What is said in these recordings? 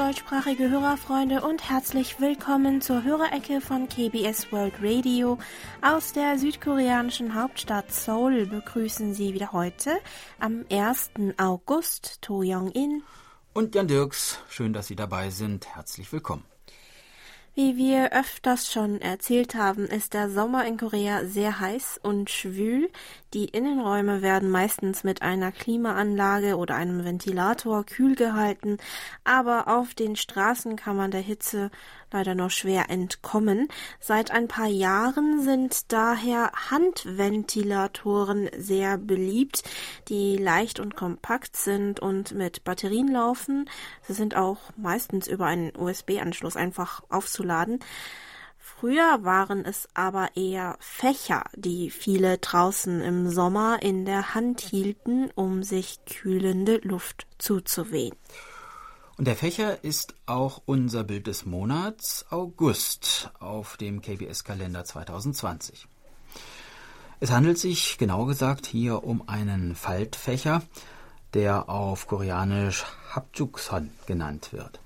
deutschsprachige Hörerfreunde und herzlich willkommen zur Hörerecke von KBS World Radio. Aus der südkoreanischen Hauptstadt Seoul begrüßen Sie wieder heute am 1. August To Young-in und Jan Dirks. Schön, dass Sie dabei sind. Herzlich willkommen. Wie wir öfters schon erzählt haben, ist der Sommer in Korea sehr heiß und schwül. Die Innenräume werden meistens mit einer Klimaanlage oder einem Ventilator kühl gehalten, aber auf den Straßen kann man der Hitze leider nur schwer entkommen. Seit ein paar Jahren sind daher Handventilatoren sehr beliebt, die leicht und kompakt sind und mit Batterien laufen. Sie sind auch meistens über einen USB-Anschluss einfach aufzuladen. Früher waren es aber eher Fächer, die viele draußen im Sommer in der Hand hielten, um sich kühlende Luft zuzuvehen. Und der Fächer ist auch unser Bild des Monats August auf dem KBS-Kalender 2020. Es handelt sich, genau gesagt, hier um einen Faltfächer, der auf Koreanisch Hapjukson genannt wird.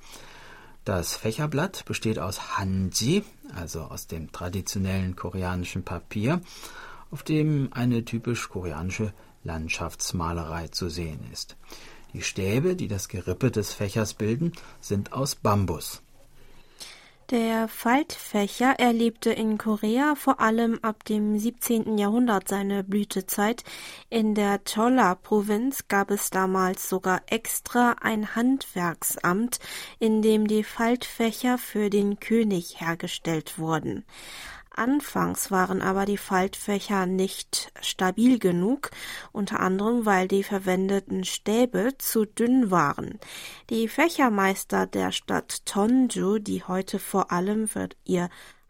Das Fächerblatt besteht aus Hanji, also aus dem traditionellen koreanischen Papier, auf dem eine typisch koreanische Landschaftsmalerei zu sehen ist. Die Stäbe, die das Gerippe des Fächers bilden, sind aus Bambus. Der Faltfächer erlebte in Korea vor allem ab dem 17. Jahrhundert seine Blütezeit. In der Cholla-Provinz gab es damals sogar extra ein Handwerksamt, in dem die Faltfächer für den König hergestellt wurden. Anfangs waren aber die Faltfächer nicht stabil genug, unter anderem weil die verwendeten Stäbe zu dünn waren. Die Fächermeister der Stadt Tonju, die heute vor allem für ihr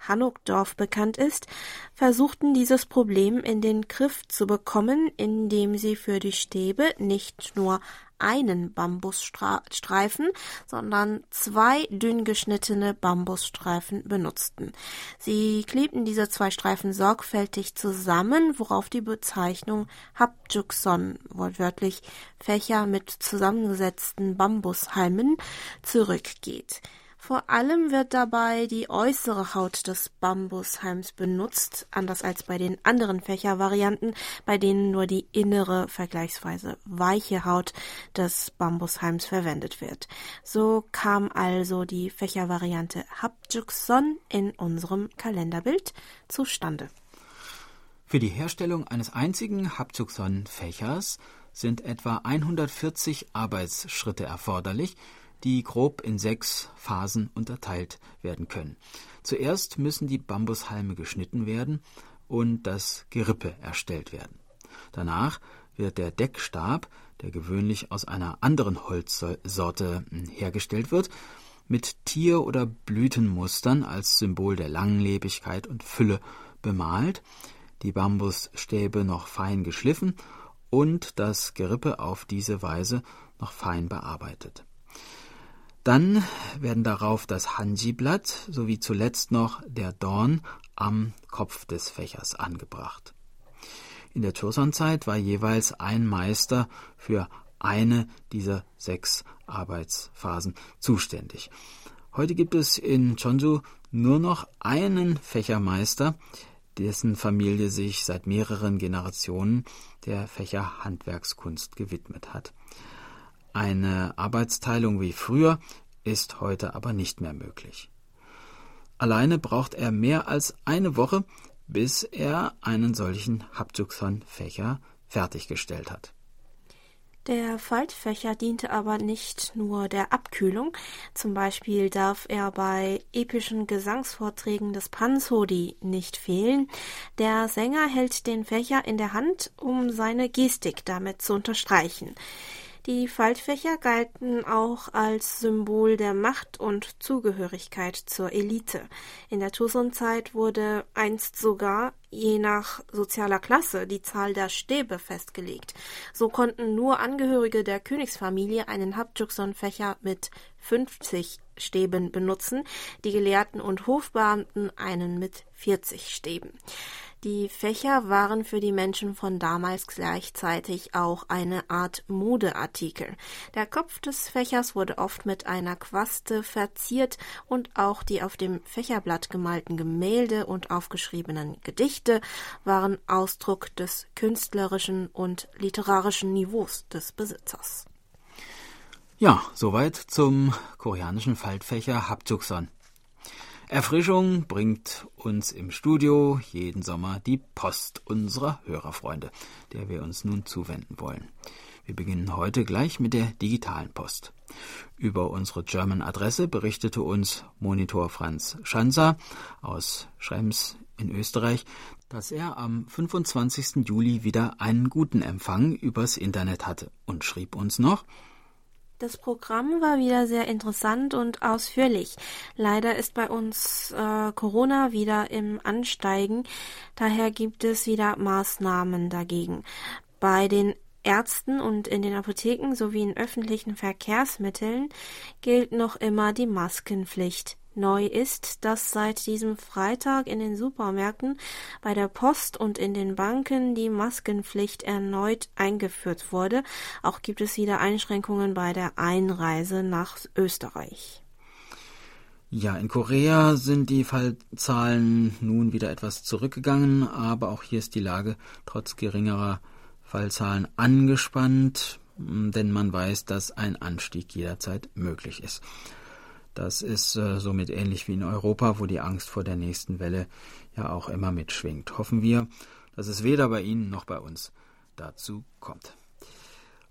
Hanukdorf bekannt ist, versuchten dieses Problem in den Griff zu bekommen, indem sie für die Stäbe nicht nur einen Bambusstreifen, sondern zwei dünn geschnittene Bambusstreifen benutzten. Sie klebten diese zwei Streifen sorgfältig zusammen, worauf die Bezeichnung Hapjukson, wortwörtlich Fächer mit zusammengesetzten Bambushalmen, zurückgeht. Vor allem wird dabei die äußere Haut des Bambushalms benutzt, anders als bei den anderen Fächervarianten, bei denen nur die innere, vergleichsweise weiche Haut des Bambushalms verwendet wird. So kam also die Fächervariante Hapjukson in unserem Kalenderbild zustande. Für die Herstellung eines einzigen Hapjukson-Fächers sind etwa 140 Arbeitsschritte erforderlich, die grob in sechs Phasen unterteilt werden können. Zuerst müssen die Bambushalme geschnitten werden und das Gerippe erstellt werden. Danach wird der Deckstab, der gewöhnlich aus einer anderen Holzsorte hm, hergestellt wird, mit Tier- oder Blütenmustern als Symbol der Langlebigkeit und Fülle bemalt, die Bambusstäbe noch fein geschliffen und das Gerippe auf diese Weise noch fein bearbeitet. Dann werden darauf das Hanji-Blatt sowie zuletzt noch der Dorn am Kopf des Fächers angebracht. In der Choson-Zeit war jeweils ein Meister für eine dieser sechs Arbeitsphasen zuständig. Heute gibt es in Chonju nur noch einen Fächermeister, dessen Familie sich seit mehreren Generationen der Fächerhandwerkskunst gewidmet hat. Eine Arbeitsteilung wie früher ist heute aber nicht mehr möglich. Alleine braucht er mehr als eine Woche, bis er einen solchen Haptukson-Fächer fertiggestellt hat. Der Faltfächer diente aber nicht nur der Abkühlung. Zum Beispiel darf er bei epischen Gesangsvorträgen des Pansodi nicht fehlen. Der Sänger hält den Fächer in der Hand, um seine Gestik damit zu unterstreichen. Die Faltfächer galten auch als Symbol der Macht und Zugehörigkeit zur Elite. In der Joseon-Zeit wurde einst sogar je nach sozialer Klasse die Zahl der Stäbe festgelegt. So konnten nur Angehörige der Königsfamilie einen Hapjukson-Fächer mit 50 Stäben benutzen, die Gelehrten und Hofbeamten einen mit 40 Stäben. Die Fächer waren für die Menschen von damals gleichzeitig auch eine Art Modeartikel. Der Kopf des Fächers wurde oft mit einer Quaste verziert und auch die auf dem Fächerblatt gemalten Gemälde und aufgeschriebenen Gedichte waren Ausdruck des künstlerischen und literarischen Niveaus des Besitzers. Ja, soweit zum koreanischen Faltfächer Haptukson. Erfrischung bringt uns im Studio jeden Sommer die Post unserer Hörerfreunde, der wir uns nun zuwenden wollen. Wir beginnen heute gleich mit der digitalen Post. Über unsere German-Adresse berichtete uns Monitor Franz Schanzer aus Schrems in Österreich, dass er am 25. Juli wieder einen guten Empfang übers Internet hatte und schrieb uns noch, das Programm war wieder sehr interessant und ausführlich. Leider ist bei uns äh, Corona wieder im Ansteigen, daher gibt es wieder Maßnahmen dagegen. Bei den Ärzten und in den Apotheken sowie in öffentlichen Verkehrsmitteln gilt noch immer die Maskenpflicht. Neu ist, dass seit diesem Freitag in den Supermärkten, bei der Post und in den Banken die Maskenpflicht erneut eingeführt wurde. Auch gibt es wieder Einschränkungen bei der Einreise nach Österreich. Ja, in Korea sind die Fallzahlen nun wieder etwas zurückgegangen, aber auch hier ist die Lage trotz geringerer Fallzahlen angespannt, denn man weiß, dass ein Anstieg jederzeit möglich ist. Das ist äh, somit ähnlich wie in Europa, wo die Angst vor der nächsten Welle ja auch immer mitschwingt. Hoffen wir, dass es weder bei Ihnen noch bei uns dazu kommt.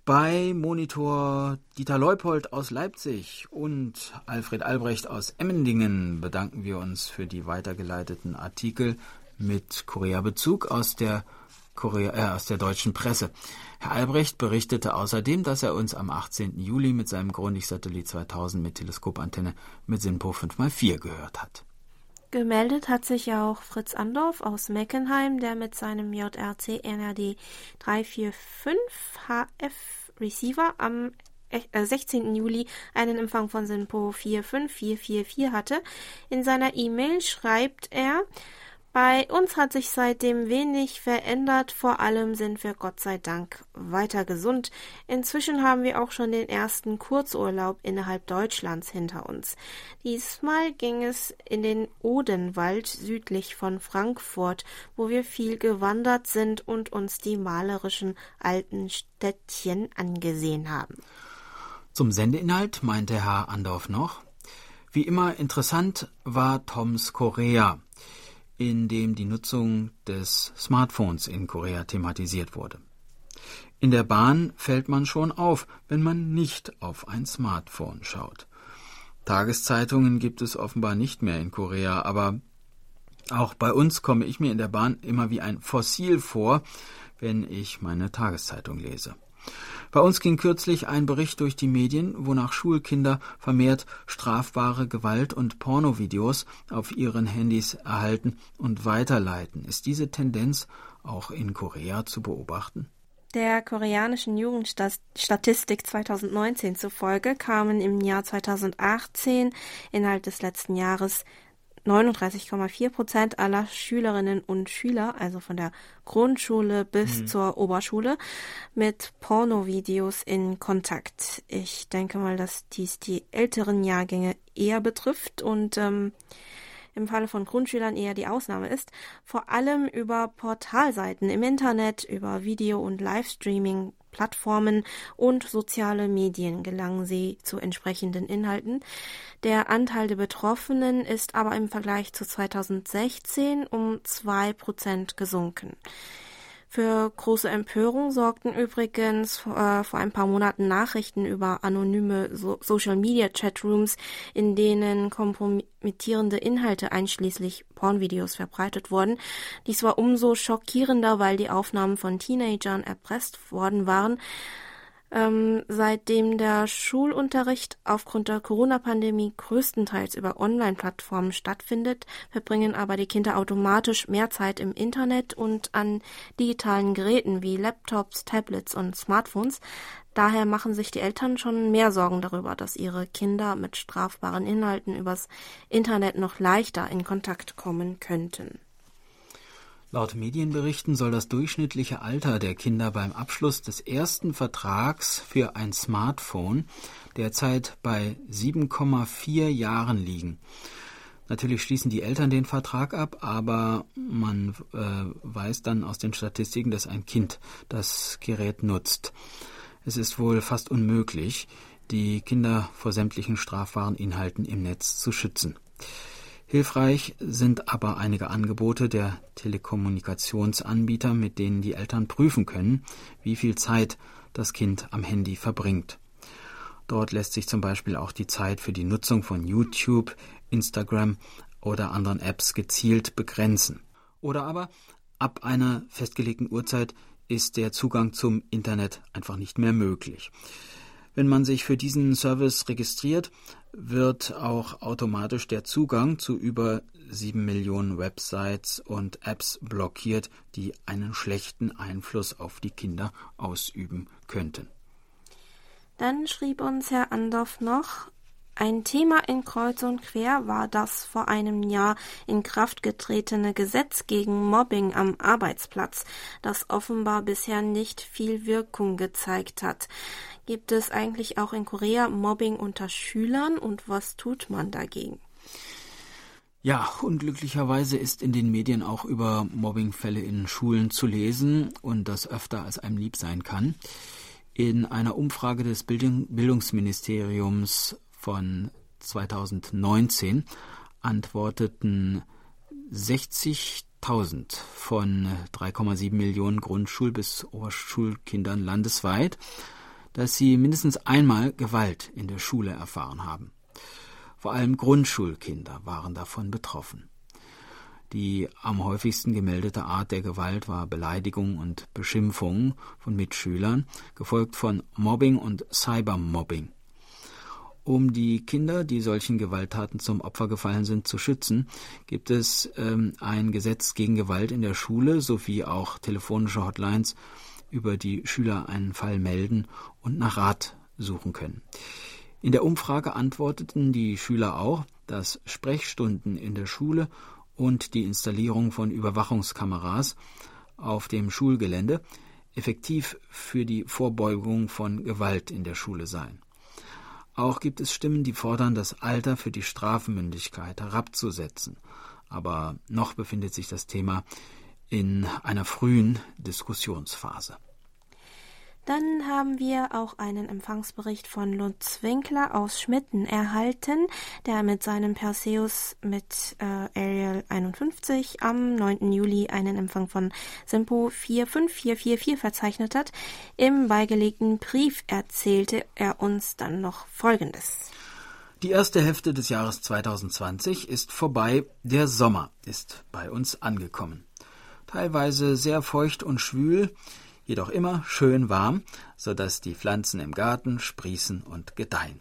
Bei Monitor Dieter Leupold aus Leipzig und Alfred Albrecht aus Emmendingen bedanken wir uns für die weitergeleiteten Artikel mit Korea-Bezug aus der Korea, äh, aus der deutschen Presse. Herr Albrecht berichtete außerdem, dass er uns am 18. Juli mit seinem Grundig-Satellit 2000 mit Teleskopantenne mit SINPO 5x4 gehört hat. Gemeldet hat sich auch Fritz Andorf aus Meckenheim, der mit seinem JRC NRD 345 HF Receiver am 16. Äh, Juli einen Empfang von SINPO 45444 hatte. In seiner E-Mail schreibt er, bei uns hat sich seitdem wenig verändert, vor allem sind wir Gott sei Dank weiter gesund. Inzwischen haben wir auch schon den ersten Kurzurlaub innerhalb Deutschlands hinter uns. Diesmal ging es in den Odenwald südlich von Frankfurt, wo wir viel gewandert sind und uns die malerischen alten Städtchen angesehen haben. Zum Sendeinhalt meinte Herr Andorf noch, wie immer interessant war Toms Korea in dem die Nutzung des Smartphones in Korea thematisiert wurde. In der Bahn fällt man schon auf, wenn man nicht auf ein Smartphone schaut. Tageszeitungen gibt es offenbar nicht mehr in Korea, aber auch bei uns komme ich mir in der Bahn immer wie ein Fossil vor, wenn ich meine Tageszeitung lese. Bei uns ging kürzlich ein Bericht durch die Medien, wonach Schulkinder vermehrt strafbare Gewalt- und Pornovideos auf ihren Handys erhalten und weiterleiten. Ist diese Tendenz auch in Korea zu beobachten? Der koreanischen Jugendstatistik 2019 zufolge kamen im Jahr 2018 innerhalb des letzten Jahres 39,4 Prozent aller Schülerinnen und Schüler, also von der Grundschule bis mhm. zur Oberschule, mit Pornovideos in Kontakt. Ich denke mal, dass dies die älteren Jahrgänge eher betrifft und ähm, im Falle von Grundschülern eher die Ausnahme ist, vor allem über Portalseiten im Internet, über Video- und Livestreaming Plattformen und soziale Medien gelangen sie zu entsprechenden Inhalten. Der Anteil der Betroffenen ist aber im Vergleich zu 2016 um zwei Prozent gesunken. Für große Empörung sorgten übrigens äh, vor ein paar Monaten Nachrichten über anonyme so Social Media Chatrooms, in denen kompromittierende Inhalte einschließlich Pornvideos verbreitet wurden. Dies war umso schockierender, weil die Aufnahmen von Teenagern erpresst worden waren, ähm, seitdem der Schulunterricht aufgrund der Corona-Pandemie größtenteils über Online-Plattformen stattfindet, verbringen aber die Kinder automatisch mehr Zeit im Internet und an digitalen Geräten wie Laptops, Tablets und Smartphones. Daher machen sich die Eltern schon mehr Sorgen darüber, dass ihre Kinder mit strafbaren Inhalten übers Internet noch leichter in Kontakt kommen könnten. Laut Medienberichten soll das durchschnittliche Alter der Kinder beim Abschluss des ersten Vertrags für ein Smartphone derzeit bei 7,4 Jahren liegen. Natürlich schließen die Eltern den Vertrag ab, aber man äh, weiß dann aus den Statistiken, dass ein Kind das Gerät nutzt. Es ist wohl fast unmöglich, die Kinder vor sämtlichen strafbaren Inhalten im Netz zu schützen. Hilfreich sind aber einige Angebote der Telekommunikationsanbieter, mit denen die Eltern prüfen können, wie viel Zeit das Kind am Handy verbringt. Dort lässt sich zum Beispiel auch die Zeit für die Nutzung von YouTube, Instagram oder anderen Apps gezielt begrenzen. Oder aber ab einer festgelegten Uhrzeit ist der Zugang zum Internet einfach nicht mehr möglich. Wenn man sich für diesen Service registriert, wird auch automatisch der Zugang zu über sieben Millionen Websites und Apps blockiert, die einen schlechten Einfluss auf die Kinder ausüben könnten. Dann schrieb uns Herr Andorf noch, ein Thema in Kreuz und Quer war das vor einem Jahr in Kraft getretene Gesetz gegen Mobbing am Arbeitsplatz, das offenbar bisher nicht viel Wirkung gezeigt hat. Gibt es eigentlich auch in Korea Mobbing unter Schülern und was tut man dagegen? Ja, unglücklicherweise ist in den Medien auch über Mobbingfälle in Schulen zu lesen und das öfter als einem lieb sein kann. In einer Umfrage des Bildungsministeriums von 2019 antworteten 60.000 von 3,7 Millionen Grundschul- bis Oberschulkindern landesweit, dass sie mindestens einmal Gewalt in der Schule erfahren haben. Vor allem Grundschulkinder waren davon betroffen. Die am häufigsten gemeldete Art der Gewalt war Beleidigung und Beschimpfung von Mitschülern, gefolgt von Mobbing und Cybermobbing. Um die Kinder, die solchen Gewalttaten zum Opfer gefallen sind, zu schützen, gibt es ähm, ein Gesetz gegen Gewalt in der Schule sowie auch telefonische Hotlines, über die Schüler einen Fall melden und nach Rat suchen können. In der Umfrage antworteten die Schüler auch, dass Sprechstunden in der Schule und die Installierung von Überwachungskameras auf dem Schulgelände effektiv für die Vorbeugung von Gewalt in der Schule seien. Auch gibt es Stimmen, die fordern, das Alter für die Strafmündigkeit herabzusetzen. Aber noch befindet sich das Thema in einer frühen Diskussionsphase. Dann haben wir auch einen Empfangsbericht von Lutz Winkler aus Schmitten erhalten, der mit seinem Perseus mit äh, Ariel 51 am 9. Juli einen Empfang von Simpo 45444 verzeichnet hat. Im beigelegten Brief erzählte er uns dann noch Folgendes. Die erste Hälfte des Jahres 2020 ist vorbei, der Sommer ist bei uns angekommen. Teilweise sehr feucht und schwül, jedoch immer schön warm, so dass die Pflanzen im Garten sprießen und gedeihen.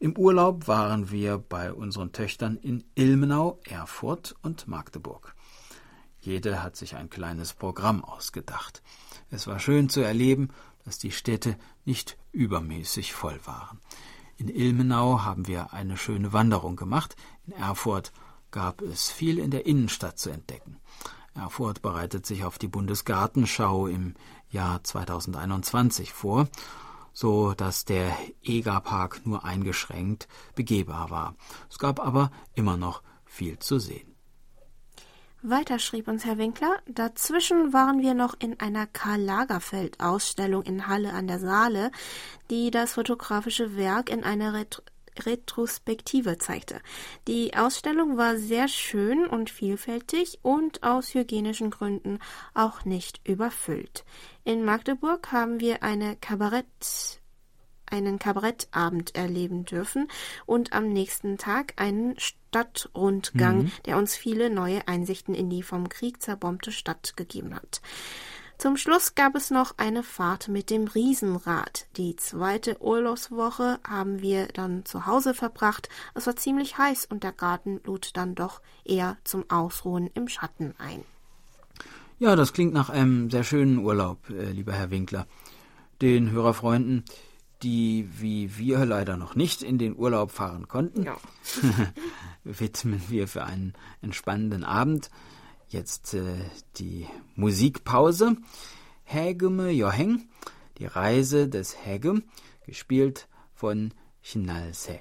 Im Urlaub waren wir bei unseren Töchtern in Ilmenau, Erfurt und Magdeburg. Jede hat sich ein kleines Programm ausgedacht. Es war schön zu erleben, dass die Städte nicht übermäßig voll waren. In Ilmenau haben wir eine schöne Wanderung gemacht, in Erfurt gab es viel in der Innenstadt zu entdecken. Erfurt bereitet sich auf die Bundesgartenschau im Jahr 2021 vor, so dass der Egerpark nur eingeschränkt begehbar war. Es gab aber immer noch viel zu sehen. Weiter schrieb uns Herr Winkler, dazwischen waren wir noch in einer Karl Lagerfeld Ausstellung in Halle an der Saale, die das fotografische Werk in einer Ret Retrospektive zeigte. Die Ausstellung war sehr schön und vielfältig und aus hygienischen Gründen auch nicht überfüllt. In Magdeburg haben wir eine Kabarett einen Kabarettabend erleben dürfen und am nächsten Tag einen Stadtrundgang, mhm. der uns viele neue Einsichten in die vom Krieg zerbombte Stadt gegeben hat. Zum Schluss gab es noch eine Fahrt mit dem Riesenrad. Die zweite Urlaubswoche haben wir dann zu Hause verbracht. Es war ziemlich heiß und der Garten lud dann doch eher zum Ausruhen im Schatten ein. Ja, das klingt nach einem sehr schönen Urlaub, äh, lieber Herr Winkler. Den Hörerfreunden, die wie wir leider noch nicht in den Urlaub fahren konnten, ja. widmen wir für einen entspannenden Abend Jetzt äh, die Musikpause. Hägeme Joheng, die Reise des Hägem, gespielt von Shinalse.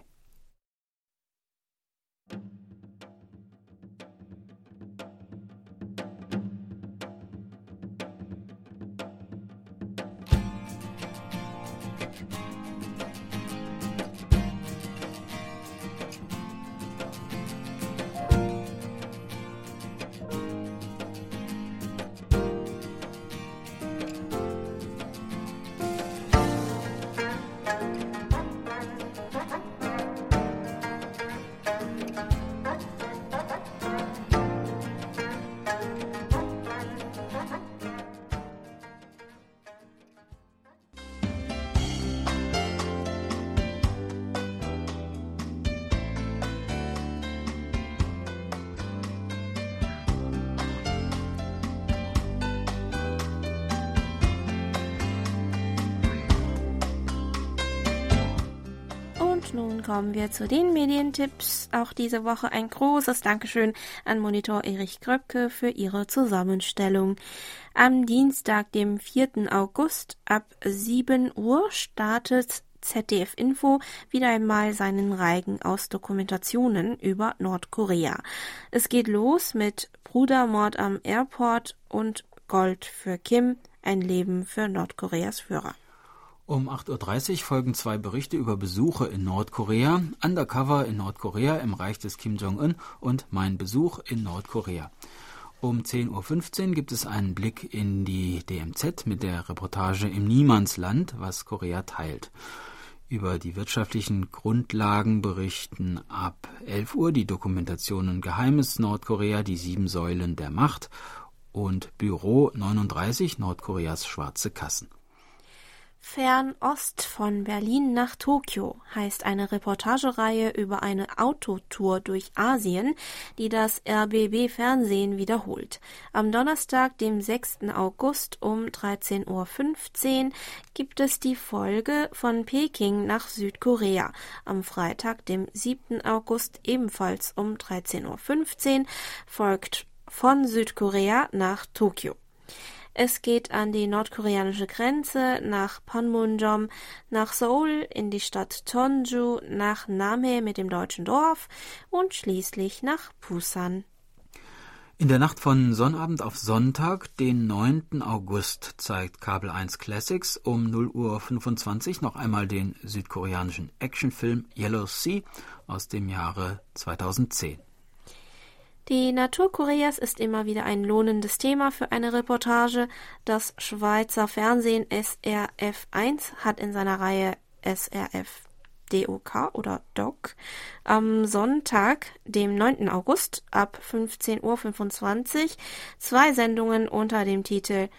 Kommen wir zu den Medientipps. Auch diese Woche ein großes Dankeschön an Monitor Erich Kröpke für ihre Zusammenstellung. Am Dienstag, dem 4. August ab 7 Uhr startet ZDF Info wieder einmal seinen Reigen aus Dokumentationen über Nordkorea. Es geht los mit Brudermord am Airport und Gold für Kim, ein Leben für Nordkoreas Führer. Um 8.30 Uhr folgen zwei Berichte über Besuche in Nordkorea, Undercover in Nordkorea im Reich des Kim Jong-un und Mein Besuch in Nordkorea. Um 10.15 Uhr gibt es einen Blick in die DMZ mit der Reportage im Niemandsland, was Korea teilt. Über die wirtschaftlichen Grundlagen berichten ab 11 Uhr die Dokumentationen Geheimes Nordkorea, die sieben Säulen der Macht und Büro 39 Nordkoreas schwarze Kassen. Fernost von Berlin nach Tokio heißt eine Reportagereihe über eine Autotour durch Asien, die das RBB Fernsehen wiederholt. Am Donnerstag, dem 6. August um 13.15 Uhr gibt es die Folge von Peking nach Südkorea. Am Freitag, dem 7. August ebenfalls um 13.15 Uhr folgt von Südkorea nach Tokio. Es geht an die nordkoreanische Grenze, nach Panmunjom, nach Seoul, in die Stadt Cheonju, nach Namhae mit dem deutschen Dorf und schließlich nach Busan. In der Nacht von Sonnabend auf Sonntag, den 9. August, zeigt Kabel 1 Classics um 0.25 Uhr noch einmal den südkoreanischen Actionfilm Yellow Sea aus dem Jahre 2010. Die Natur Koreas ist immer wieder ein lohnendes Thema für eine Reportage. Das Schweizer Fernsehen SRF1 hat in seiner Reihe SRF DOK oder DOC am Sonntag, dem 9. August ab 15.25 Uhr zwei Sendungen unter dem Titel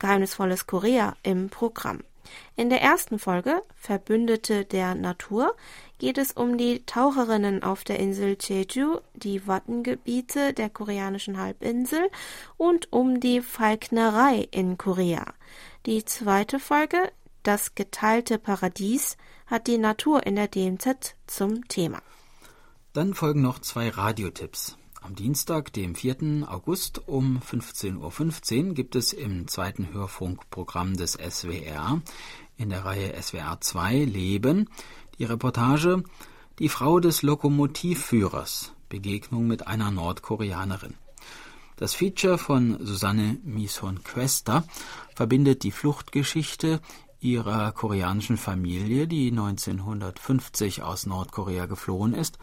Geheimnisvolles Korea im Programm. In der ersten Folge Verbündete der Natur geht es um die Taucherinnen auf der Insel Jeju, die Wattengebiete der koreanischen Halbinsel und um die Falknerei in Korea. Die zweite Folge Das geteilte Paradies hat die Natur in der DMZ zum Thema. Dann folgen noch zwei Radiotipps. Am Dienstag, dem 4. August um 15.15 .15 Uhr gibt es im zweiten Hörfunkprogramm des SWR in der Reihe SWR 2 Leben die Reportage Die Frau des Lokomotivführers Begegnung mit einer Nordkoreanerin. Das Feature von Susanne Mison Questa verbindet die Fluchtgeschichte ihrer koreanischen Familie, die 1950 aus Nordkorea geflohen ist,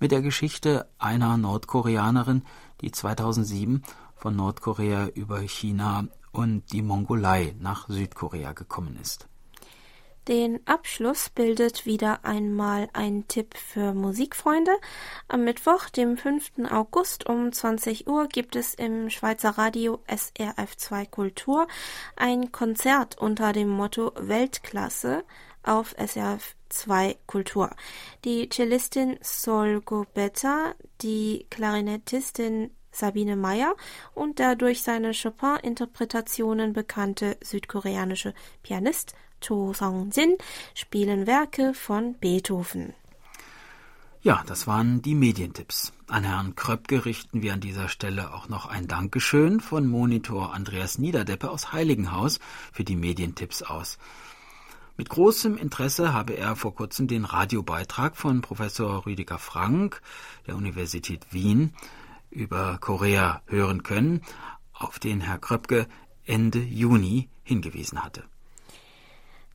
mit der Geschichte einer Nordkoreanerin, die 2007 von Nordkorea über China und die Mongolei nach Südkorea gekommen ist. Den Abschluss bildet wieder einmal ein Tipp für Musikfreunde. Am Mittwoch, dem 5. August um 20 Uhr gibt es im Schweizer Radio SRF2 Kultur ein Konzert unter dem Motto Weltklasse auf SRF2 Kultur. Die Cellistin Sol Gobetta, die Klarinettistin Sabine Meyer und der durch seine Chopin-Interpretationen bekannte südkoreanische Pianist Cho Song-jin spielen Werke von Beethoven. Ja, das waren die Medientipps. An Herrn Kröpke richten wir an dieser Stelle auch noch ein Dankeschön von Monitor Andreas Niederdeppe aus Heiligenhaus für die Medientipps aus. Mit großem Interesse habe er vor kurzem den Radiobeitrag von Professor Rüdiger Frank der Universität Wien über Korea hören können, auf den Herr Kröpke Ende Juni hingewiesen hatte.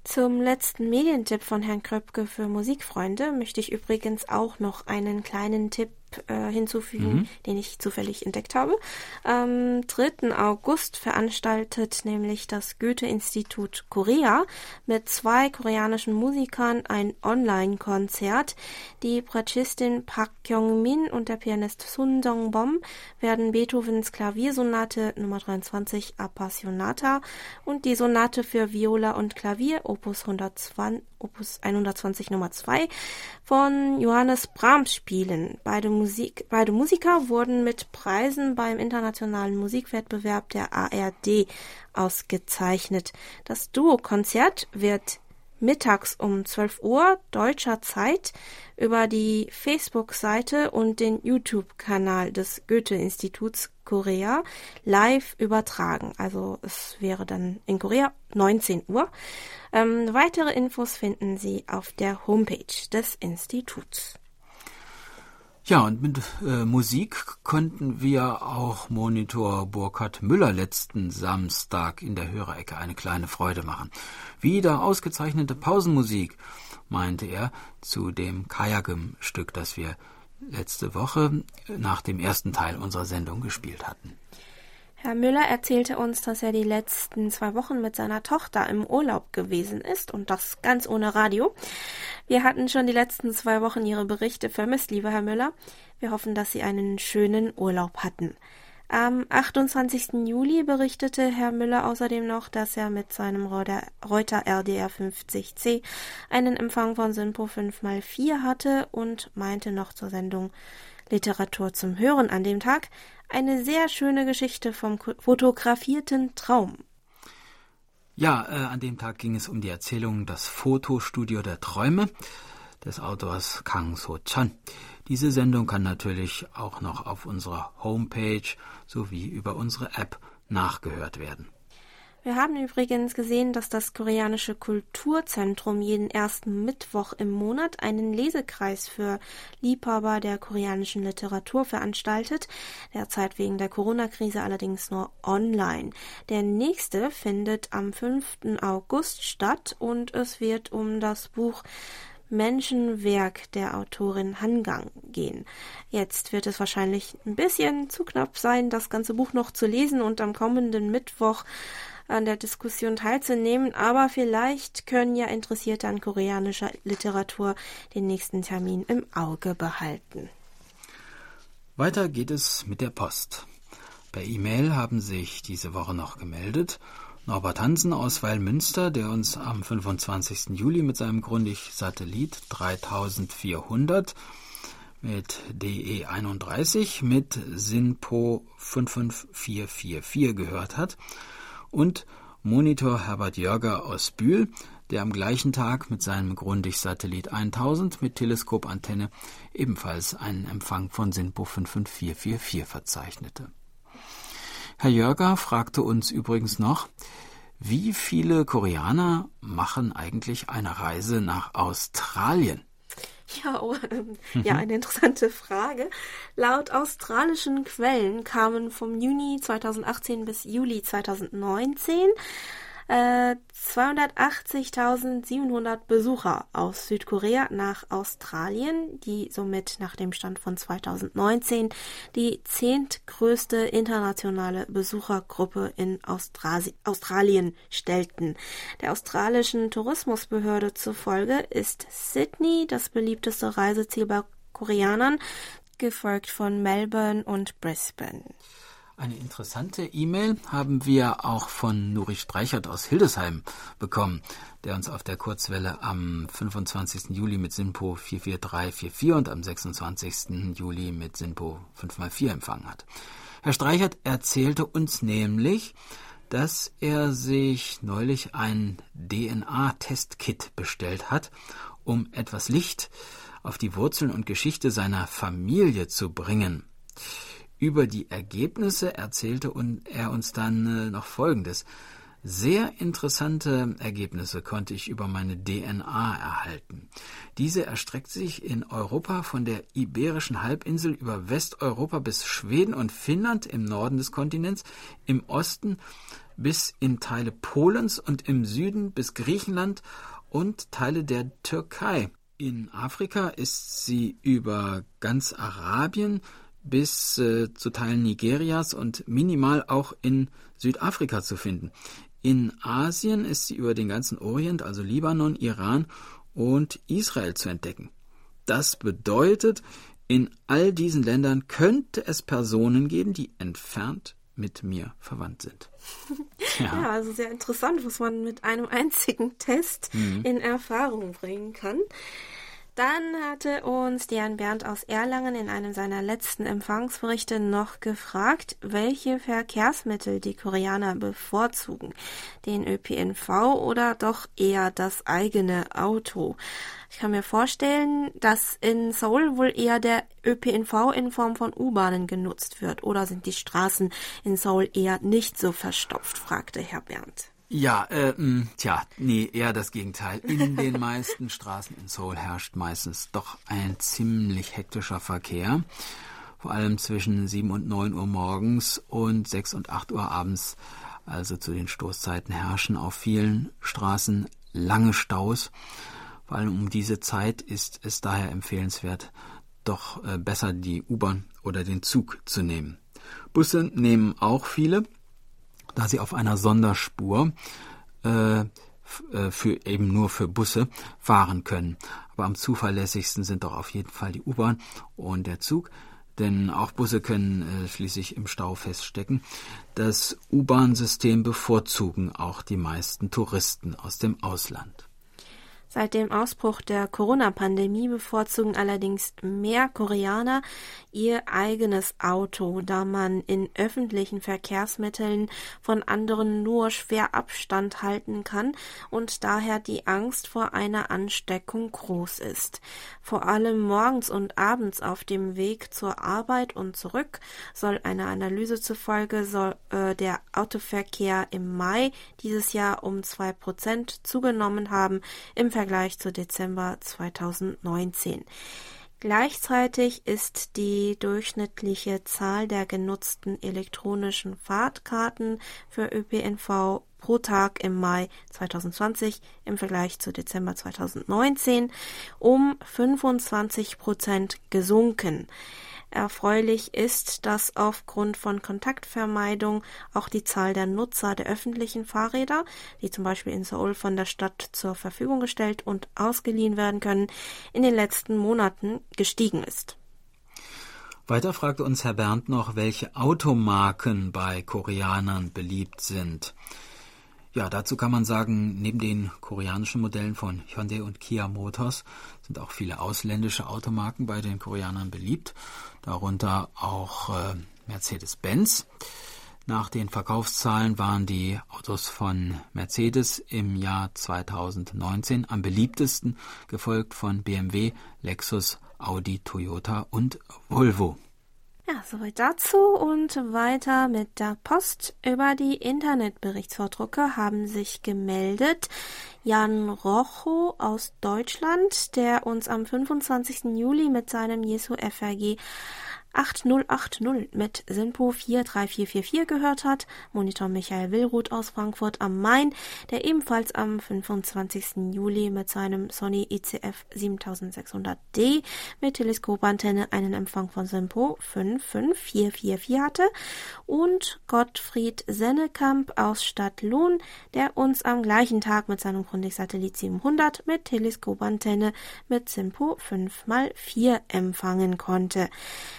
Zum letzten Medientipp von Herrn Kröpke für Musikfreunde möchte ich übrigens auch noch einen kleinen Tipp äh, hinzufügen, mhm. den ich zufällig entdeckt habe. Am 3. August veranstaltet nämlich das Goethe-Institut Korea mit zwei koreanischen Musikern ein Online-Konzert. Die Bratschistin Park Kyung-min und der Pianist Sun Dong-bom werden Beethovens Klaviersonate Nummer 23 Appassionata und die Sonate für Viola und Klavier Opus 120 Opus 120 Nummer 2 von Johannes Brahms spielen. Beide, Musik, beide Musiker wurden mit Preisen beim internationalen Musikwettbewerb der ARD ausgezeichnet. Das Duo-Konzert wird mittags um 12 Uhr deutscher Zeit über die Facebook-Seite und den YouTube-Kanal des Goethe-Instituts Korea live übertragen. Also es wäre dann in Korea 19 Uhr. Ähm, weitere Infos finden Sie auf der Homepage des Instituts. Ja, und mit äh, Musik konnten wir auch Monitor Burkhard Müller letzten Samstag in der Hörerecke eine kleine Freude machen. Wieder ausgezeichnete Pausenmusik, meinte er zu dem Kajakim-Stück, das wir letzte Woche nach dem ersten Teil unserer Sendung gespielt hatten. Herr Müller erzählte uns, dass er die letzten zwei Wochen mit seiner Tochter im Urlaub gewesen ist und das ganz ohne Radio. Wir hatten schon die letzten zwei Wochen Ihre Berichte vermisst, lieber Herr Müller. Wir hoffen, dass Sie einen schönen Urlaub hatten. Am 28. Juli berichtete Herr Müller außerdem noch, dass er mit seinem Reuter RDR 50C einen Empfang von Synpo 5x4 hatte und meinte noch zur Sendung Literatur zum Hören an dem Tag, eine sehr schöne Geschichte vom fotografierten Traum. Ja, äh, an dem Tag ging es um die Erzählung Das Fotostudio der Träume des Autors Kang So-chan. Diese Sendung kann natürlich auch noch auf unserer Homepage sowie über unsere App nachgehört werden. Wir haben übrigens gesehen, dass das koreanische Kulturzentrum jeden ersten Mittwoch im Monat einen Lesekreis für Liebhaber der koreanischen Literatur veranstaltet, derzeit wegen der Corona-Krise allerdings nur online. Der nächste findet am 5. August statt und es wird um das Buch Menschenwerk der Autorin Hangang gehen. Jetzt wird es wahrscheinlich ein bisschen zu knapp sein, das ganze Buch noch zu lesen und am kommenden Mittwoch an der Diskussion teilzunehmen, aber vielleicht können ja Interessierte an koreanischer Literatur den nächsten Termin im Auge behalten. Weiter geht es mit der Post. Per E-Mail haben sich diese Woche noch gemeldet Norbert Hansen aus Weilmünster, der uns am 25. Juli mit seinem Grundig-Satellit 3400 mit DE31 mit SINPO 55444 gehört hat und Monitor Herbert Jörger aus Bühl, der am gleichen Tag mit seinem Grundig-Satellit 1000 mit Teleskopantenne ebenfalls einen Empfang von SINPO 55444 verzeichnete. Herr Jörger fragte uns übrigens noch, wie viele Koreaner machen eigentlich eine Reise nach Australien? Ja, oh, ähm, mhm. ja, eine interessante Frage. Laut australischen Quellen kamen vom Juni 2018 bis Juli 2019 280.700 äh, Besucher aus Südkorea nach Australien, die somit nach dem Stand von 2019 die zehntgrößte internationale Besuchergruppe in Austrasi Australien stellten. Der australischen Tourismusbehörde zufolge ist Sydney das beliebteste Reiseziel bei Koreanern, gefolgt von Melbourne und Brisbane. Eine interessante E-Mail haben wir auch von Nuri Streichert aus Hildesheim bekommen, der uns auf der Kurzwelle am 25. Juli mit SINPO 44344 und am 26. Juli mit SINPO 5x4 empfangen hat. Herr Streichert erzählte uns nämlich, dass er sich neulich ein DNA-Testkit bestellt hat, um etwas Licht auf die Wurzeln und Geschichte seiner Familie zu bringen. Über die Ergebnisse erzählte er uns dann äh, noch Folgendes. Sehr interessante Ergebnisse konnte ich über meine DNA erhalten. Diese erstreckt sich in Europa von der Iberischen Halbinsel über Westeuropa bis Schweden und Finnland im Norden des Kontinents, im Osten bis in Teile Polens und im Süden bis Griechenland und Teile der Türkei. In Afrika ist sie über ganz Arabien bis äh, zu Teilen Nigerias und minimal auch in Südafrika zu finden. In Asien ist sie über den ganzen Orient, also Libanon, Iran und Israel zu entdecken. Das bedeutet, in all diesen Ländern könnte es Personen geben, die entfernt mit mir verwandt sind. Ja, ja also sehr interessant, was man mit einem einzigen Test mhm. in Erfahrung bringen kann. Dann hatte uns Dian Bernd aus Erlangen in einem seiner letzten Empfangsberichte noch gefragt, welche Verkehrsmittel die Koreaner bevorzugen. Den ÖPNV oder doch eher das eigene Auto. Ich kann mir vorstellen, dass in Seoul wohl eher der ÖPNV in Form von U-Bahnen genutzt wird. Oder sind die Straßen in Seoul eher nicht so verstopft, fragte Herr Bernd. Ja, äh, mh, hm, tja, nee, eher das Gegenteil. In den meisten Straßen in Seoul herrscht meistens doch ein ziemlich hektischer Verkehr. Vor allem zwischen 7 und 9 Uhr morgens und 6 und 8 Uhr abends, also zu den Stoßzeiten, herrschen auf vielen Straßen lange Staus. Vor allem um diese Zeit ist es daher empfehlenswert, doch äh, besser die U-Bahn oder den Zug zu nehmen. Busse nehmen auch viele, da sie auf einer Sonderspur äh, äh, für eben nur für Busse fahren können. Aber am zuverlässigsten sind doch auf jeden Fall die U-Bahn und der Zug, denn auch Busse können äh, schließlich im Stau feststecken. Das U-Bahn-System bevorzugen auch die meisten Touristen aus dem Ausland. Seit dem Ausbruch der Corona-Pandemie bevorzugen allerdings mehr Koreaner ihr eigenes Auto, da man in öffentlichen Verkehrsmitteln von anderen nur schwer Abstand halten kann und daher die Angst vor einer Ansteckung groß ist. Vor allem morgens und abends auf dem Weg zur Arbeit und zurück soll einer Analyse zufolge soll, äh, der Autoverkehr im Mai dieses Jahr um zwei Prozent zugenommen haben im Vergleich zu Dezember 2019. Gleichzeitig ist die durchschnittliche Zahl der genutzten elektronischen Fahrtkarten für ÖPNV pro Tag im Mai 2020 im Vergleich zu Dezember 2019 um 25 Prozent gesunken. Erfreulich ist, dass aufgrund von Kontaktvermeidung auch die Zahl der Nutzer der öffentlichen Fahrräder, die zum Beispiel in Seoul von der Stadt zur Verfügung gestellt und ausgeliehen werden können, in den letzten Monaten gestiegen ist. Weiter fragte uns Herr Bernd noch, welche Automarken bei Koreanern beliebt sind. Ja, dazu kann man sagen, neben den koreanischen Modellen von Hyundai und Kia Motors sind auch viele ausländische Automarken bei den Koreanern beliebt darunter auch äh, Mercedes-Benz. Nach den Verkaufszahlen waren die Autos von Mercedes im Jahr 2019 am beliebtesten, gefolgt von BMW, Lexus, Audi, Toyota und Volvo. Ja, soweit dazu und weiter mit der Post. Über die Internetberichtsvordrucke haben sich gemeldet Jan Rocho aus Deutschland, der uns am 25. Juli mit seinem Jesu FRG 8080 mit Sinpo 43444 gehört hat, Monitor Michael Willruth aus Frankfurt am Main, der ebenfalls am 25. Juli mit seinem Sony ICF e 7600D mit Teleskopantenne einen Empfang von Sinpo 55444 hatte und Gottfried Sennekamp aus Stadtlohn, der uns am gleichen Tag mit seinem Grundig-Satellit 700 mit Teleskopantenne mit Simpo 5x4 empfangen konnte.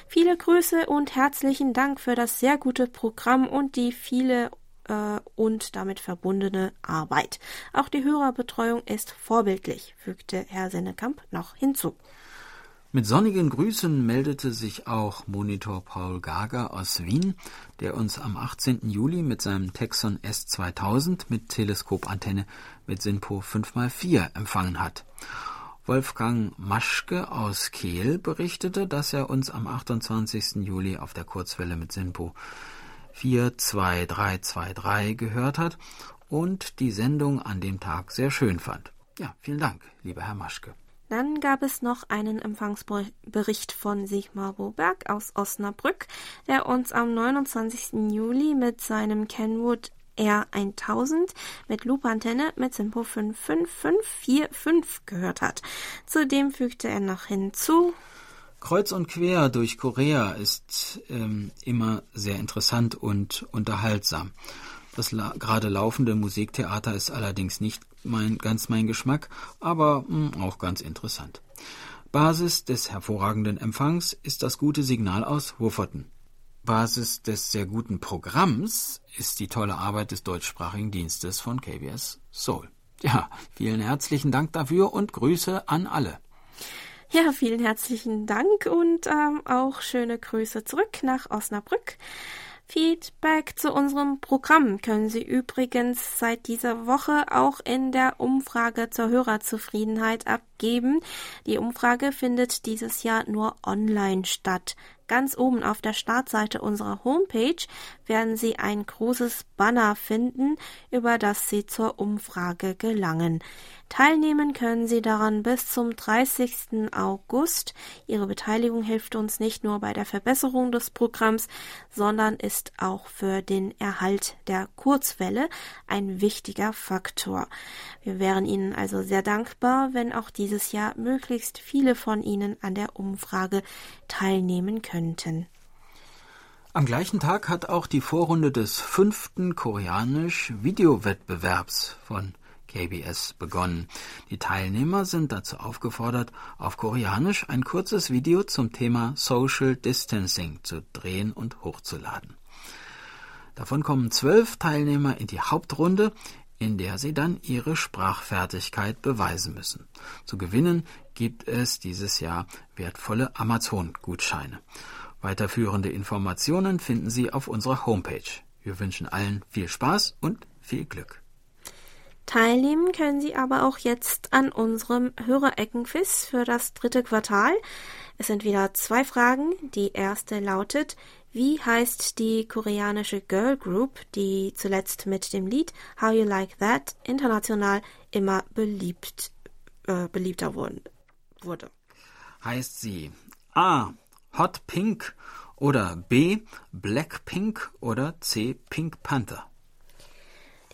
Viele Grüße und herzlichen Dank für das sehr gute Programm und die viele äh, und damit verbundene Arbeit. Auch die Hörerbetreuung ist vorbildlich, fügte Herr Sennekamp noch hinzu. Mit sonnigen Grüßen meldete sich auch Monitor Paul Gager aus Wien, der uns am 18. Juli mit seinem Texon S2000 mit Teleskopantenne mit SINPO 5x4 empfangen hat. Wolfgang Maschke aus Kehl berichtete, dass er uns am 28. Juli auf der Kurzwelle mit Sinpo 42323 gehört hat und die Sendung an dem Tag sehr schön fand. Ja, vielen Dank, lieber Herr Maschke. Dann gab es noch einen Empfangsbericht von Sigmar Boberg aus Osnabrück, der uns am 29. Juli mit seinem Kenwood R1000 mit Loopantenne mit Simpo 55545 gehört hat. Zudem fügte er noch hinzu, Kreuz und quer durch Korea ist ähm, immer sehr interessant und unterhaltsam. Das la gerade laufende Musiktheater ist allerdings nicht mein, ganz mein Geschmack, aber mh, hm, auch ganz interessant. Basis des hervorragenden Empfangs ist das gute Signal aus Wufferton. Basis des sehr guten Programms ist die tolle Arbeit des deutschsprachigen Dienstes von KBS Soul. Ja, vielen herzlichen Dank dafür und Grüße an alle. Ja, vielen herzlichen Dank und ähm, auch schöne Grüße zurück nach Osnabrück. Feedback zu unserem Programm können Sie übrigens seit dieser Woche auch in der Umfrage zur Hörerzufriedenheit abgeben. Die Umfrage findet dieses Jahr nur online statt. Ganz oben auf der Startseite unserer Homepage werden Sie ein großes Banner finden, über das Sie zur Umfrage gelangen. Teilnehmen können Sie daran bis zum 30. August. Ihre Beteiligung hilft uns nicht nur bei der Verbesserung des Programms, sondern ist auch für den Erhalt der Kurzwelle ein wichtiger Faktor. Wir wären Ihnen also sehr dankbar, wenn auch dieses Jahr möglichst viele von Ihnen an der Umfrage teilnehmen könnten. Am gleichen Tag hat auch die Vorrunde des fünften Koreanisch-Videowettbewerbs von KBS begonnen. Die Teilnehmer sind dazu aufgefordert, auf Koreanisch ein kurzes Video zum Thema Social Distancing zu drehen und hochzuladen. Davon kommen zwölf Teilnehmer in die Hauptrunde, in der sie dann ihre Sprachfertigkeit beweisen müssen. Zu gewinnen gibt es dieses Jahr wertvolle Amazon-Gutscheine. Weiterführende Informationen finden Sie auf unserer Homepage. Wir wünschen allen viel Spaß und viel Glück. Teilnehmen können Sie aber auch jetzt an unserem Hörereckenquiz für das dritte Quartal. Es sind wieder zwei Fragen. Die erste lautet, wie heißt die koreanische Girl Group, die zuletzt mit dem Lied How You Like That international immer beliebt, äh, beliebter wurde? Heißt sie A. Hot Pink oder B. Blackpink oder C. Pink Panther?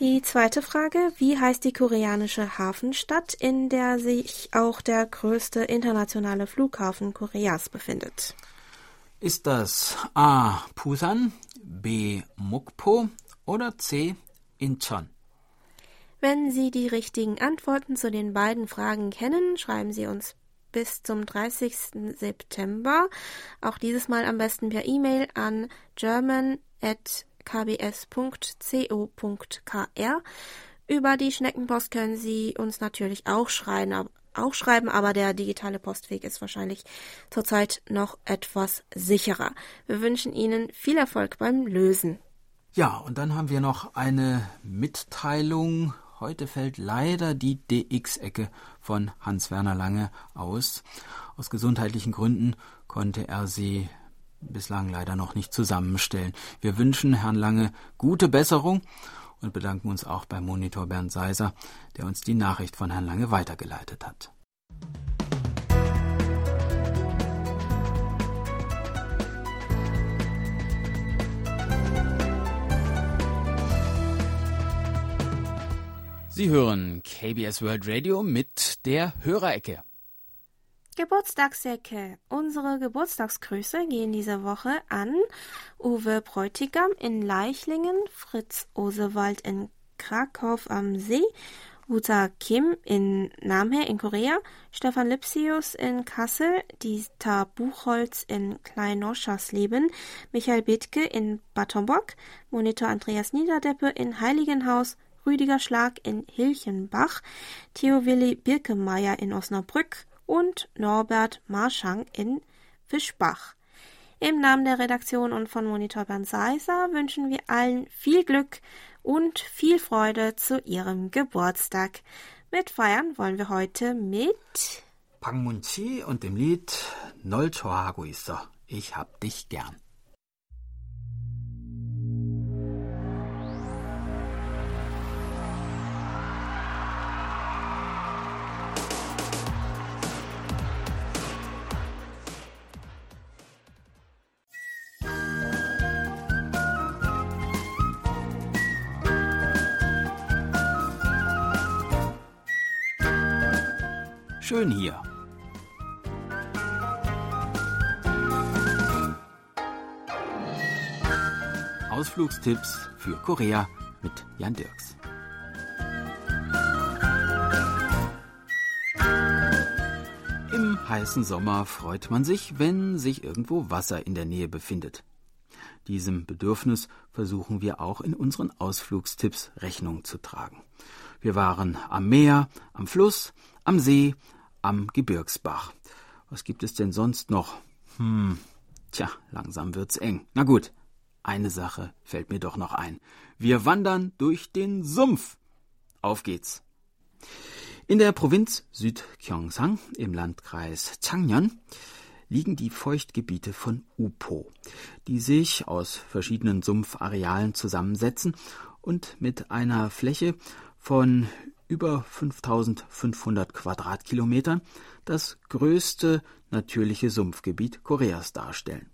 Die zweite Frage, wie heißt die koreanische Hafenstadt, in der sich auch der größte internationale Flughafen Koreas befindet? Ist das A. Busan, B. Mukpo oder C. Incheon? Wenn Sie die richtigen Antworten zu den beiden Fragen kennen, schreiben Sie uns bis zum 30. September, auch dieses Mal am besten per E-Mail an german@ kbs.co.kr. Über die Schneckenpost können Sie uns natürlich auch schreiben, auch schreiben, aber der digitale Postweg ist wahrscheinlich zurzeit noch etwas sicherer. Wir wünschen Ihnen viel Erfolg beim Lösen. Ja, und dann haben wir noch eine Mitteilung. Heute fällt leider die DX-Ecke von Hans-Werner Lange aus. Aus gesundheitlichen Gründen konnte er sie bislang leider noch nicht zusammenstellen. Wir wünschen Herrn Lange gute Besserung und bedanken uns auch beim Monitor Bernd Seiser, der uns die Nachricht von Herrn Lange weitergeleitet hat. Sie hören KBS World Radio mit der Hörerecke. Geburtstagsecke. Unsere Geburtstagsgrüße gehen diese Woche an Uwe Bräutigam in Leichlingen, Fritz Osewald in Krakow am See, Uta Kim in Namhae in Korea, Stefan Lipsius in Kassel, Dieter Buchholz in Klein-Norschasleben, Michael Bittke in Bad Homburg, Monitor Andreas Niederdeppe in Heiligenhaus, Rüdiger Schlag in Hilchenbach, Theo Willi Birkemeyer in Osnabrück, und Norbert Marschang in Fischbach. Im Namen der Redaktion und von Monitor Bernd Seiser wünschen wir allen viel Glück und viel Freude zu ihrem Geburtstag. Mit feiern wollen wir heute mit Pang Pangmunchi und dem Lied Nol Chohago Ich hab dich gern. Schön hier. Ausflugstipps für Korea mit Jan Dirks. Im heißen Sommer freut man sich, wenn sich irgendwo Wasser in der Nähe befindet. Diesem Bedürfnis versuchen wir auch in unseren Ausflugstipps Rechnung zu tragen. Wir waren am Meer, am Fluss, am See, am Gebirgsbach. Was gibt es denn sonst noch? Hm, tja, langsam wird's eng. Na gut, eine Sache fällt mir doch noch ein. Wir wandern durch den Sumpf. Auf geht's. In der Provinz Südgyeongsang im Landkreis Changyeon liegen die Feuchtgebiete von Upo, die sich aus verschiedenen Sumpfarealen zusammensetzen und mit einer Fläche von über 5500 Quadratkilometern das größte natürliche Sumpfgebiet Koreas darstellen.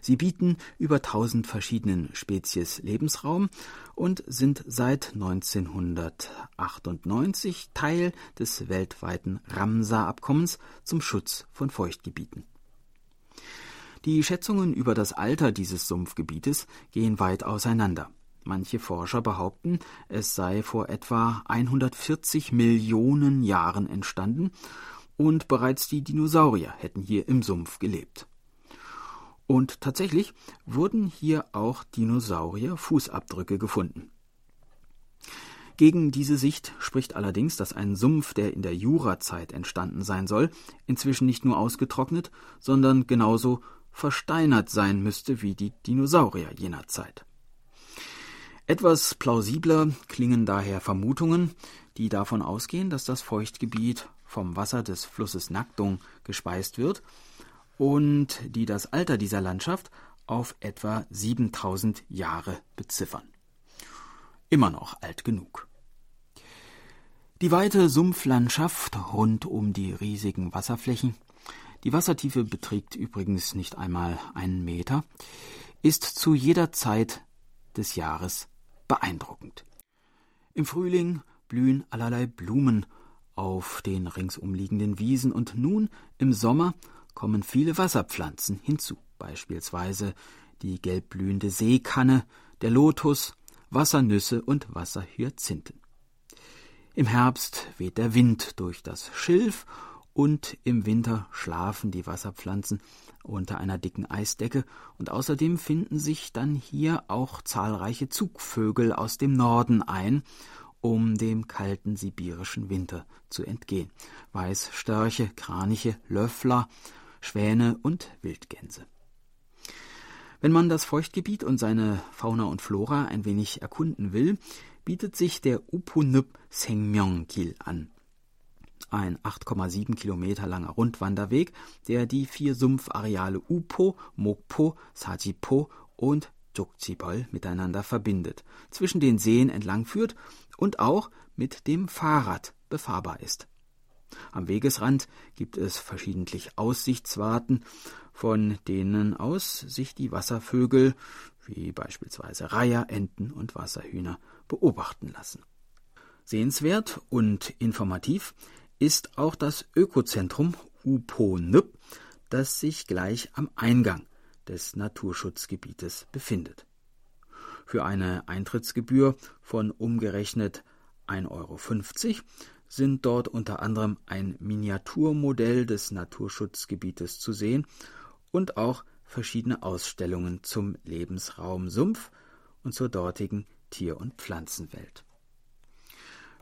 Sie bieten über 1000 verschiedenen Spezies Lebensraum und sind seit 1998 Teil des weltweiten Ramsar-Abkommens zum Schutz von Feuchtgebieten. Die Schätzungen über das Alter dieses Sumpfgebietes gehen weit auseinander. Manche Forscher behaupten, es sei vor etwa 140 Millionen Jahren entstanden und bereits die Dinosaurier hätten hier im Sumpf gelebt. Und tatsächlich wurden hier auch Dinosaurier-Fußabdrücke gefunden. Gegen diese Sicht spricht allerdings, dass ein Sumpf, der in der Jurazeit entstanden sein soll, inzwischen nicht nur ausgetrocknet, sondern genauso versteinert sein müsste wie die Dinosaurier jener Zeit. Etwas plausibler klingen daher Vermutungen, die davon ausgehen, dass das Feuchtgebiet vom Wasser des Flusses Nakdong gespeist wird und die das Alter dieser Landschaft auf etwa 7000 Jahre beziffern. Immer noch alt genug. Die weite Sumpflandschaft rund um die riesigen Wasserflächen, die Wassertiefe beträgt übrigens nicht einmal einen Meter, ist zu jeder Zeit des Jahres beeindruckend. Im Frühling blühen allerlei Blumen auf den ringsumliegenden Wiesen und nun im Sommer kommen viele Wasserpflanzen hinzu, beispielsweise die gelbblühende Seekanne, der Lotus, Wassernüsse und Wasserhyazinthen. Im Herbst weht der Wind durch das Schilf und im Winter schlafen die Wasserpflanzen unter einer dicken Eisdecke und außerdem finden sich dann hier auch zahlreiche Zugvögel aus dem Norden ein, um dem kalten sibirischen Winter zu entgehen. Weißstörche, Kraniche, Löffler, Schwäne und Wildgänse. Wenn man das Feuchtgebiet und seine Fauna und Flora ein wenig erkunden will, bietet sich der Upunup Sengmyongkil an ein 8,7 Kilometer langer Rundwanderweg, der die vier Sumpfareale Upo, Mokpo, Sajipo und Jokjibol miteinander verbindet, zwischen den Seen entlang führt und auch mit dem Fahrrad befahrbar ist. Am Wegesrand gibt es verschiedentlich Aussichtswarten, von denen aus sich die Wasservögel, wie beispielsweise Reiher, Enten und Wasserhühner, beobachten lassen. Sehenswert und informativ ist auch das Ökozentrum Uponüp, das sich gleich am Eingang des Naturschutzgebietes befindet. Für eine Eintrittsgebühr von umgerechnet 1,50 Euro sind dort unter anderem ein Miniaturmodell des Naturschutzgebietes zu sehen und auch verschiedene Ausstellungen zum Lebensraum Sumpf und zur dortigen Tier- und Pflanzenwelt.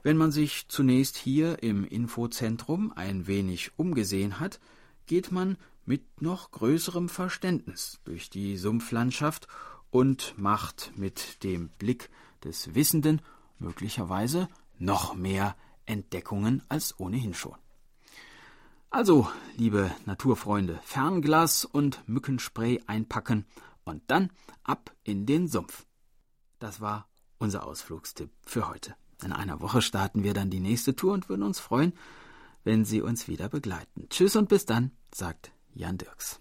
Wenn man sich zunächst hier im Infozentrum ein wenig umgesehen hat, geht man mit noch größerem Verständnis durch die Sumpflandschaft und macht mit dem Blick des Wissenden möglicherweise noch mehr Entdeckungen als ohnehin schon. Also, liebe Naturfreunde, Fernglas und Mückenspray einpacken und dann ab in den Sumpf. Das war unser Ausflugstipp für heute. In einer Woche starten wir dann die nächste Tour und würden uns freuen, wenn Sie uns wieder begleiten. Tschüss und bis dann, sagt Jan Dirks.